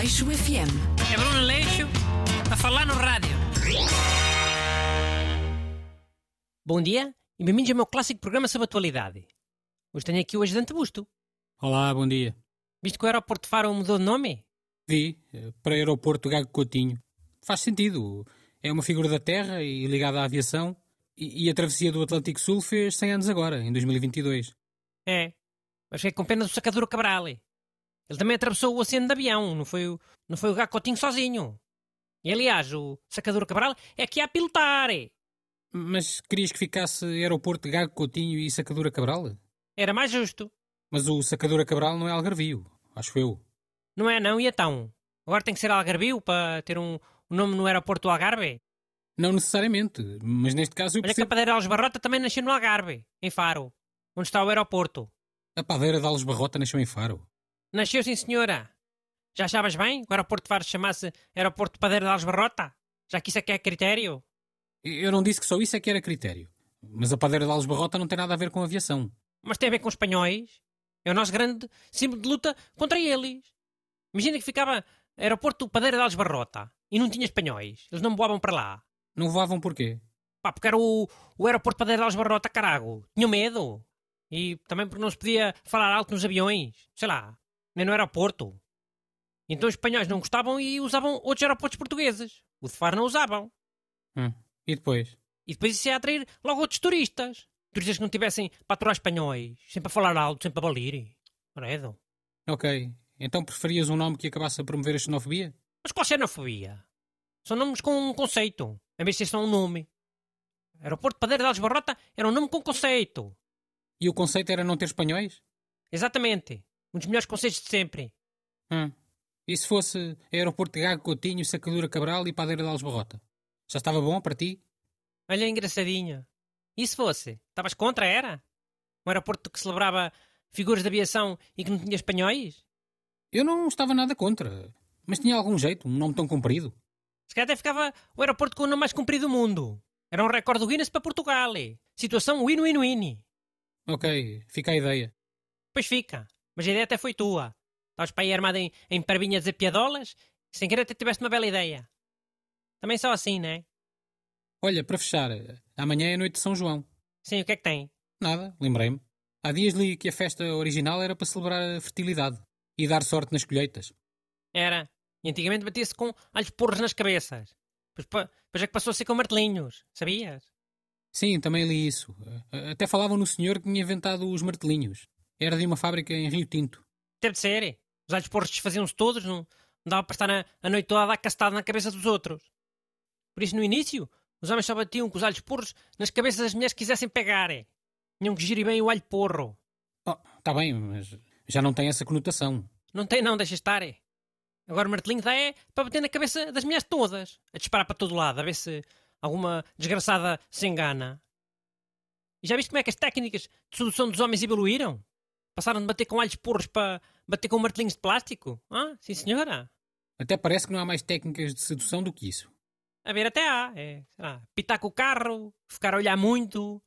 Aleixo FM. É Bruno Leixo a falar no rádio. Bom dia e bem-vindos ao meu clássico programa sobre atualidade. Hoje tenho aqui o ajudante Busto. Olá, bom dia. Visto que o aeroporto de Faro mudou de nome? Vi, eh, para aeroporto Gago Coutinho. Faz sentido. É uma figura da terra e ligada à aviação. E, e a travessia do Atlântico Sul fez 100 anos agora, em 2022. É. Mas fiquei com pena do sacador Cabral. Ele também atravessou o oceano de avião, não foi, o- não foi o Gacotinho sozinho. E aliás, o sacador Cabral é que ia pilotar. Mas querias que ficasse aeroporto Gago Coutinho e Sacadura Cabral? Era mais justo. Mas o Sacadura Cabral não é Algarvio, acho eu. Não é não? E então? Agora tem que ser Algarvio para ter um, um nome no aeroporto do Algarve? Não necessariamente, mas neste caso eu Olha que a percebo... padeira Alves Barrota também nasceu no Algarve, em Faro, onde está o aeroporto. A padeira de Alves Barrota nasceu em Faro. Nasceu sim, senhora. Já achavas bem que o aeroporto de Faro se chamasse Aeroporto de Padeira de Alves Barrota? Já que isso é que é critério? Eu não disse que só isso é que era critério. Mas a padeira de Alves Barrota não tem nada a ver com aviação. Mas tem a ver com os espanhóis. É o nosso grande símbolo de luta contra eles. Imagina que ficava Aeroporto de Padeira de Alves Barrota e não tinha espanhóis. Eles não voavam para lá. Não voavam porquê? Pá, porque era o, o aeroporto de Padeira de Alves Barrota, carago. Tinham medo. E também porque não se podia falar alto nos aviões. Sei lá, nem no aeroporto. Então os espanhóis não gostavam e usavam outros aeroportos portugueses. O de Faro não usavam. Hum. E depois? E depois isso ia atrair logo outros turistas. Turistas que não tivessem para aturar espanhóis. Sempre a falar alto, sempre a balir. Credo. Ok. Então preferias um nome que acabasse a promover a xenofobia? Mas qual xenofobia? São nomes com um conceito. Em vez de ser só um nome. Aeroporto de Padeira de Alves Barrota era um nome com conceito. E o conceito era não ter espanhóis? Exatamente. Um dos melhores conceitos de sempre. Hum. E se fosse aeroporto de Gago Coutinho, Sacadura Cabral e Padeira de Alves? Já estava bom para ti? Olha, engraçadinho. E se fosse? Estavas contra, era? Um aeroporto que celebrava figuras de aviação e que não tinha espanhóis? Eu não estava nada contra. Mas tinha algum jeito, um nome tão comprido. Se calhar até ficava o aeroporto com o nome mais comprido do mundo. Era um recorde do Guinness para Portugal. eh. Situação win-win-win. Ok, fica a ideia. Pois fica. Mas a ideia até foi tua. Estavas para aí armado em, em parvinha a piadolas e sem querer até tiveste uma bela ideia. Também só assim, né? Olha, para fechar, amanhã é a noite de São João. Sim, o que é que tem? Nada, lembrei-me. Há dias li que a festa original era para celebrar a fertilidade e dar sorte nas colheitas. Era. E antigamente batia-se com alhos porros nas cabeças. Pois, pois é que passou a ser com martelinhos. Sabias? Sim, também li isso. Até falavam no senhor que tinha inventado os martelinhos. Era de uma fábrica em Rio Tinto. Deve de ser. Os alhos porros desfaziam-se todos. Não, não dava para estar a, a noite toda a dar castado na cabeça dos outros. Por isso, no início, os homens só batiam com os alhos porros nas cabeças das mulheres que quisessem pegar. eh. Tinham que gerir bem o alho porro. Oh, está bem, mas já não tem essa conotação. Não tem não, deixa estar. É. Agora o martelinho dá é para bater na cabeça das mulheres todas. A disparar para todo lado, a ver se alguma desgraçada se engana. E já viste como é que as técnicas de sedução dos homens evoluíram? Passaram de bater com alhos porros para bater com martelinhos de plástico? Ah, sim senhora. Até parece que não há mais técnicas de sedução do que isso. A ver, até há. É, sei lá, pitar com o carro, ficar a olhar muito,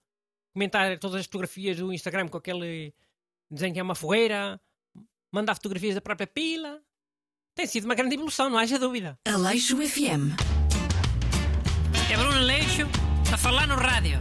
comentar todas as fotografias do Instagram com aquele desenho que é uma fogueira, mandar fotografias da própria pila. Tem sido uma grande evolução, não haja dúvida. Aleixo FM. É Bruno Leixo a falar no rádio.